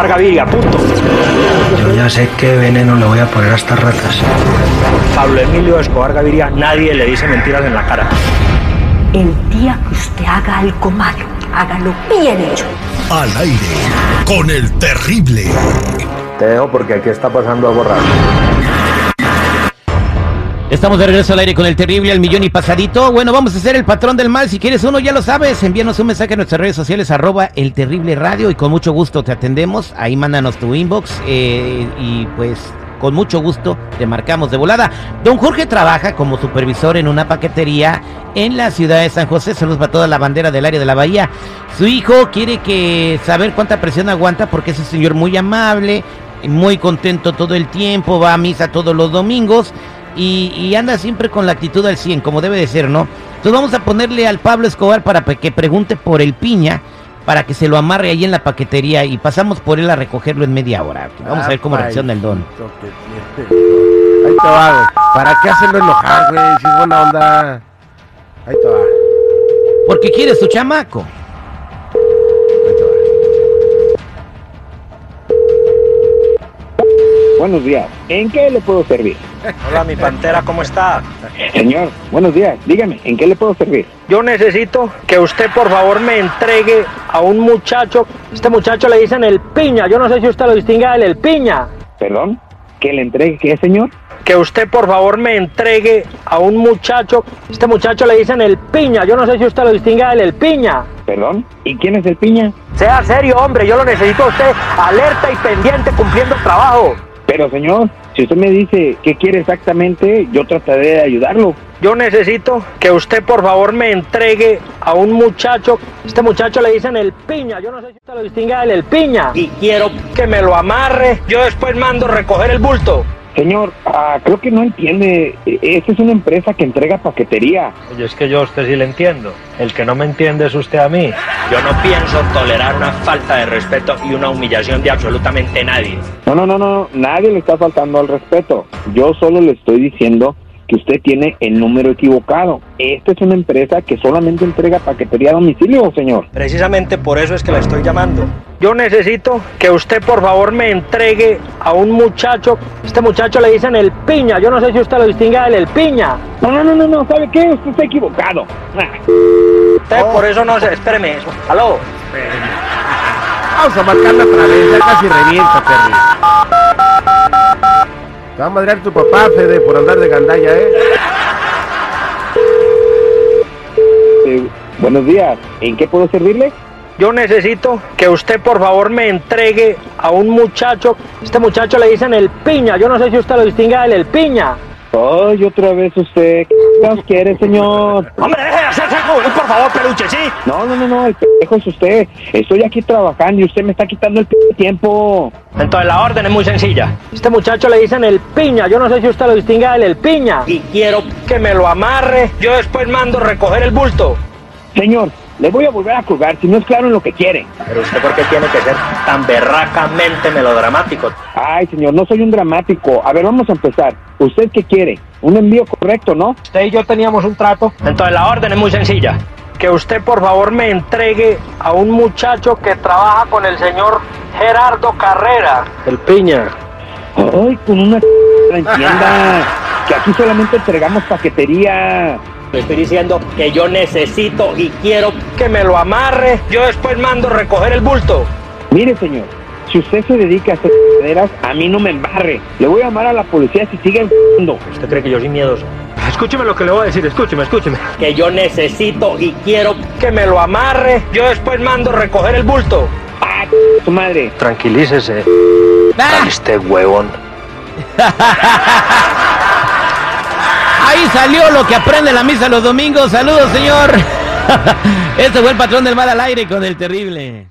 Escobar Gaviria, punto. Yo ya sé qué veneno le voy a poner a estas ratas. Pablo Emilio Escobar Gaviria, nadie le dice mentiras en la cara. El día que usted haga algo malo, hágalo bien hecho. Al aire con el terrible. Te dejo porque aquí está pasando a borrar. Estamos de regreso al aire con el terrible al millón y pasadito. Bueno, vamos a hacer el patrón del mal. Si quieres uno, ya lo sabes. Envíanos un mensaje a nuestras redes sociales, arroba el terrible radio y con mucho gusto te atendemos. Ahí mándanos tu inbox eh, y pues con mucho gusto te marcamos de volada. Don Jorge trabaja como supervisor en una paquetería en la ciudad de San José. Saludos para toda la bandera del área de la bahía. Su hijo quiere que saber cuánta presión aguanta porque es un señor muy amable, muy contento todo el tiempo, va a misa todos los domingos y, y anda siempre con la actitud al 100, como debe de ser, ¿no? Entonces vamos a ponerle al Pablo Escobar para que pregunte por el piña, para que se lo amarre ahí en la paquetería y pasamos por él a recogerlo en media hora. Vamos a ver cómo reacciona el don. Ahí te va, güey. ¿Para qué hacerlo enojar, güey? Si es buena onda. Ahí te va. Porque quiere su chamaco. Buenos días. ¿En qué le puedo servir? Hola, mi pantera, ¿cómo está? Señor, buenos días. Dígame, ¿en qué le puedo servir? Yo necesito que usted por favor me entregue a un muchacho. Este muchacho le dicen el piña. Yo no sé si usted lo distingue del el piña. ¿Perdón? ¿Que le entregue qué, señor? Que usted por favor me entregue a un muchacho. Este muchacho le dicen el piña. Yo no sé si usted lo distingue del el piña. ¿Perdón? ¿Y quién es el piña? Sea serio, hombre. Yo lo necesito a usted alerta y pendiente cumpliendo el trabajo. Pero, señor, si usted me dice qué quiere exactamente, yo trataré de ayudarlo. Yo necesito que usted por favor me entregue a un muchacho. Este muchacho le dicen el piña. Yo no sé si usted lo distingue del el piña. Y quiero que me lo amarre. Yo después mando recoger el bulto. Señor, ah, creo que no entiende. E- Esta es una empresa que entrega paquetería. Oye, es que yo a usted sí le entiendo. El que no me entiende es usted a mí. Yo no pienso tolerar una falta de respeto y una humillación de absolutamente nadie. No, no, no, no. Nadie le está faltando al respeto. Yo solo le estoy diciendo que usted tiene el número equivocado. Esta es una empresa que solamente entrega paquetería a domicilio, señor. Precisamente por eso es que la estoy llamando. Yo necesito que usted por favor me entregue a un muchacho. Este muchacho le dicen el piña. Yo no sé si usted lo distingue del el piña. No, no, no, no, no. ¿Sabe qué? Usted está equivocado. Ah. Usted por eso no se... Espéreme. Aló. Vamos a marcarla otra vez. Ya casi revienta, Perry. Te va a madrear tu papá, Fede, por andar de gandalla, ¿eh? Eh, buenos días. ¿En qué puedo servirle? Yo necesito que usted por favor me entregue a un muchacho. Este muchacho le dicen el piña. Yo no sé si usted lo distingue del el piña. Ay, otra vez usted. ¿Qué nos quiere, señor? Hombre, deje de hacerse por favor, peluche, ¿sí? No, no, no, no, el pendejo es usted. Estoy aquí trabajando y usted me está quitando el p tiempo. Entonces la orden es muy sencilla. Este muchacho le dicen el piña. Yo no sé si usted lo distingue del el piña. Y quiero que me lo amarre. Yo después mando recoger el bulto. Señor, le voy a volver a colgar si no es claro en lo que quiere. Pero usted, ¿por qué tiene que ser tan berracamente melodramático? Ay, señor, no soy un dramático. A ver, vamos a empezar. ¿Usted qué quiere? Un envío correcto, ¿no? Usted y yo teníamos un trato. Entonces la orden es muy sencilla. Que usted por favor me entregue a un muchacho que trabaja con el señor Gerardo Carrera. El piña. Ay, con una entienda que aquí solamente entregamos paquetería. Le estoy diciendo que yo necesito y quiero que me lo amarre. Yo después mando recoger el bulto. Mire, señor, si usted se dedica a hacer caderas, a mí no me embarre. Le voy a llamar a la policía si sigue f***ando. ¿Usted cree que yo soy miedoso? Escúcheme lo que le voy a decir, escúcheme, escúcheme. Que yo necesito y quiero que me lo amarre. Yo después mando recoger el bulto. ¡Ah, su madre! Tranquilícese. ¡Ah! Este huevón. Salió lo que aprende la misa los domingos. Saludos, señor. Este fue el patrón del mal al aire con el terrible.